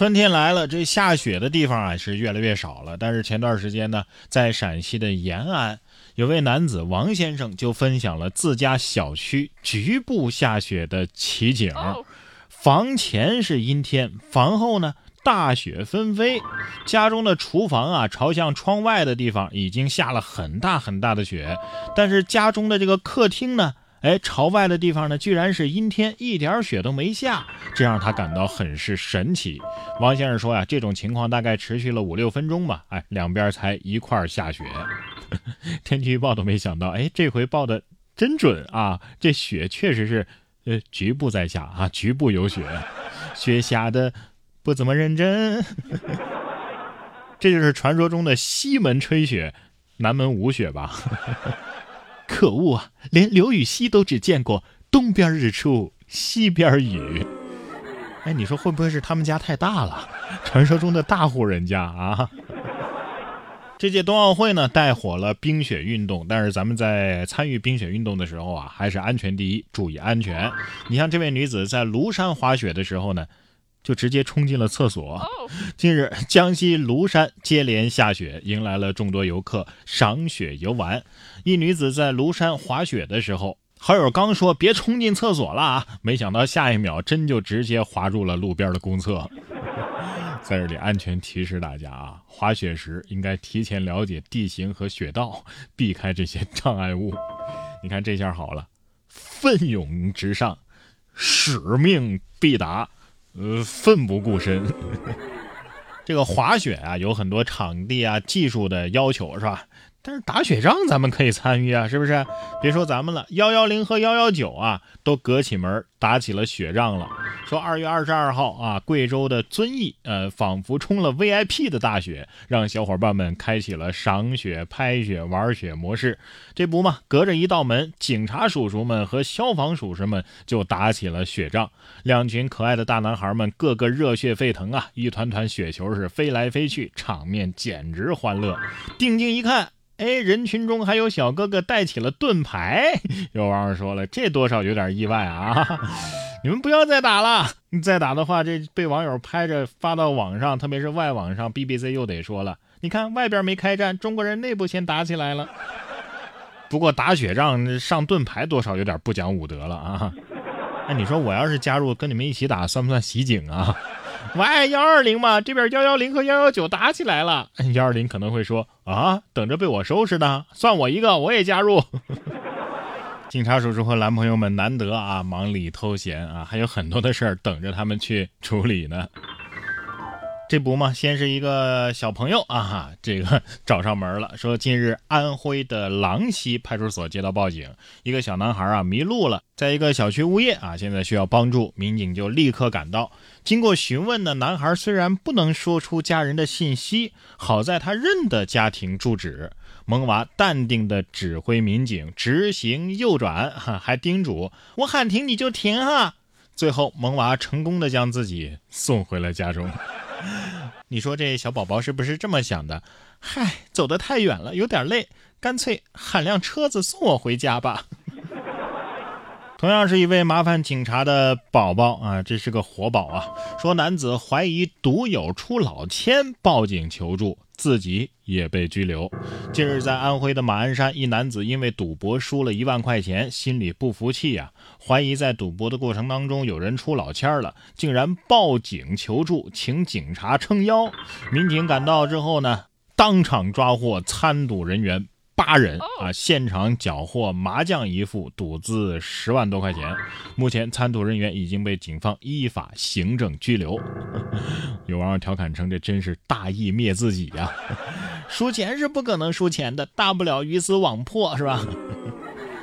春天来了，这下雪的地方啊是越来越少了。但是前段时间呢，在陕西的延安，有位男子王先生就分享了自家小区局部下雪的奇景。房前是阴天，房后呢大雪纷飞。家中的厨房啊，朝向窗外的地方已经下了很大很大的雪，但是家中的这个客厅呢？哎，朝外的地方呢，居然是阴天，一点雪都没下，这让他感到很是神奇。王先生说呀，这种情况大概持续了五六分钟吧，哎，两边才一块儿下雪。天气预报都没想到，哎，这回报的真准啊！这雪确实是，呃，局部在下啊，局部有雪，雪下的不怎么认真。这就是传说中的西门吹雪，南门无雪吧？可恶啊！连刘禹锡都只见过东边日出西边雨。哎，你说会不会是他们家太大了？传说中的大户人家啊！这届冬奥会呢，带火了冰雪运动，但是咱们在参与冰雪运动的时候啊，还是安全第一，注意安全。你像这位女子在庐山滑雪的时候呢。就直接冲进了厕所。近日，江西庐山接连下雪，迎来了众多游客赏雪游玩。一女子在庐山滑雪的时候，好友刚说别冲进厕所了啊，没想到下一秒真就直接滑入了路边的公厕。在这里安全提示大家啊，滑雪时应该提前了解地形和雪道，避开这些障碍物。你看这下好了，奋勇直上，使命必达。呃，奋不顾身。这个滑雪啊，有很多场地啊、技术的要求，是吧？但是打雪仗咱们可以参与啊，是不是？别说咱们了，幺幺零和幺幺九啊，都隔起门打起了雪仗了。说二月二十二号啊，贵州的遵义，呃，仿佛冲了 VIP 的大雪，让小伙伴们开启了赏雪、拍雪、玩雪模式。这不嘛，隔着一道门，警察叔叔们和消防叔叔们就打起了雪仗。两群可爱的大男孩们个个热血沸腾啊，一团团雪球是飞来飞去，场面简直欢乐。定睛一看。哎，人群中还有小哥哥带起了盾牌，有网友说了，这多少有点意外啊！你们不要再打了，你再打的话，这被网友拍着发到网上，特别是外网上，BBC 又得说了，你看外边没开战，中国人内部先打起来了。不过打雪仗上盾牌多少有点不讲武德了啊！哎你说我要是加入跟你们一起打，算不算袭警啊？喂，幺二零嘛，这边幺幺零和幺幺九打起来了。幺二零可能会说啊，等着被我收拾呢，算我一个，我也加入。警察叔叔和男朋友们难得啊，忙里偷闲啊，还有很多的事儿等着他们去处理呢。这不嘛，先是一个小朋友啊，这个 找上门了，说近日安徽的郎溪派出所接到报警，一个小男孩啊迷路了，在一个小区物业啊，现在需要帮助，民警就立刻赶到。经过询问呢，男孩虽然不能说出家人的信息，好在他认得家庭住址。萌娃淡定地指挥民警直行右转，还叮嘱我喊停你就停哈。最后，萌娃成功的将自己送回了家中。你说这小宝宝是不是这么想的？嗨，走得太远了，有点累，干脆喊辆车子送我回家吧。同样是一位麻烦警察的宝宝啊，这是个活宝啊。说男子怀疑毒友出老千，报警求助，自己也被拘留。近日，在安徽的马鞍山，一男子因为赌博输了一万块钱，心里不服气呀，怀疑在赌博的过程当中有人出老千了，竟然报警求助，请警察撑腰。民警赶到之后呢，当场抓获参赌人员。八人啊，现场缴获麻将一副，赌资十万多块钱。目前参赌人员已经被警方依法行政拘留。有网友调侃称：“这真是大义灭自己呀！输钱是不可能输钱的，大不了鱼死网破，是吧？”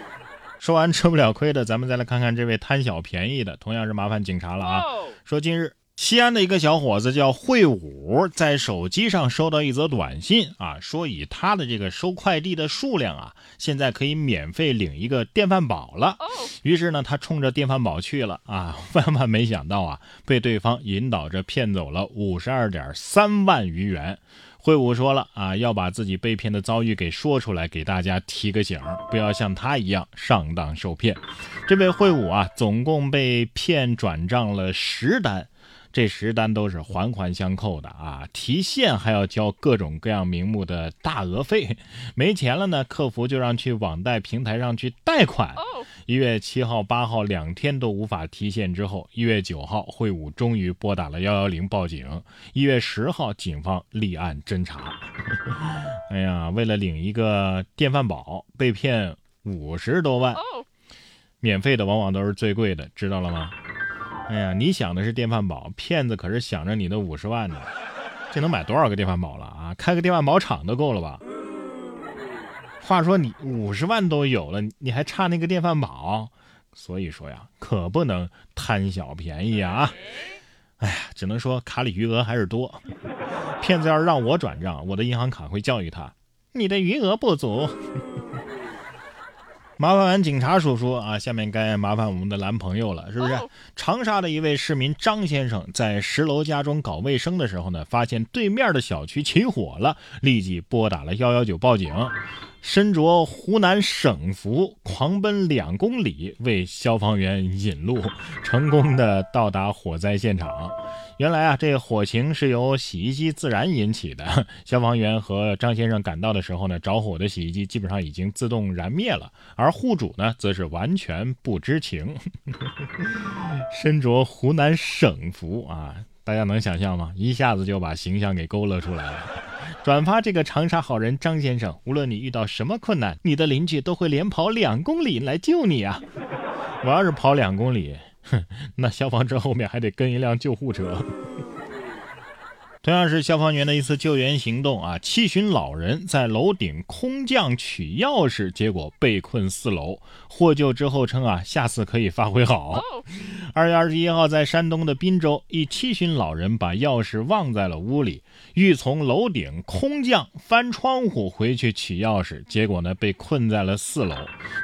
说完吃不了亏的，咱们再来看看这位贪小便宜的，同样是麻烦警察了啊！说近日。西安的一个小伙子叫惠武，在手机上收到一则短信啊，说以他的这个收快递的数量啊，现在可以免费领一个电饭煲了。于是呢，他冲着电饭煲去了啊，万万没想到啊，被对方引导着骗走了五十二点三万余元。惠武说了啊，要把自己被骗的遭遇给说出来，给大家提个醒，不要像他一样上当受骗。这位惠武啊，总共被骗转账了十单。这十单都是环环相扣的啊！提现还要交各种各样名目的大额费，没钱了呢，客服就让去网贷平台上去贷款。一月七号、八号两天都无法提现之后，一月九号会武终于拨打了幺幺零报警。一月十号，警方立案侦查。哎呀，为了领一个电饭煲，被骗五十多万。免费的往往都是最贵的，知道了吗？哎呀，你想的是电饭煲，骗子可是想着你的五十万呢。这能买多少个电饭煲了啊？开个电饭煲厂都够了吧？话说你五十万都有了，你还差那个电饭煲？所以说呀，可不能贪小便宜啊！哎呀，只能说卡里余额还是多。骗子要是让我转账，我的银行卡会教育他：你的余额不足。麻烦完警察叔叔啊，下面该麻烦我们的男朋友了，是不是？长沙的一位市民张先生在十楼家中搞卫生的时候呢，发现对面的小区起火了，立即拨打了幺幺九报警。身着湖南省服，狂奔两公里为消防员引路，成功的到达火灾现场。原来啊，这火情是由洗衣机自燃引起的。消防员和张先生赶到的时候呢，着火的洗衣机基本上已经自动燃灭了，而户主呢，则是完全不知情。身着湖南省服啊，大家能想象吗？一下子就把形象给勾勒出来了。转发这个长沙好人张先生，无论你遇到什么困难，你的邻居都会连跑两公里来救你啊！我要是跑两公里，哼，那消防车后面还得跟一辆救护车。同样是消防员的一次救援行动啊，七旬老人在楼顶空降取钥匙，结果被困四楼。获救之后称啊，下次可以发挥好。二月二十一号，在山东的滨州，一七旬老人把钥匙忘在了屋里，欲从楼顶空降翻窗户回去取钥匙，结果呢被困在了四楼。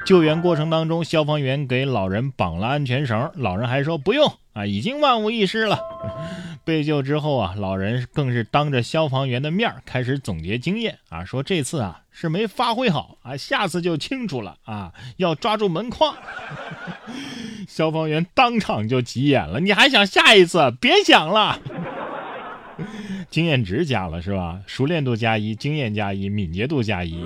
救援过程当中，消防员给老人绑了安全绳，老人还说不用啊，已经万无一失了。被救之后啊，老人更是当着消防员的面开始总结经验啊，说这次啊是没发挥好啊，下次就清楚了啊，要抓住门框。消防员当场就急眼了，你还想下一次？别想了。经验值加了是吧？熟练度加一，经验加一，敏捷度加一。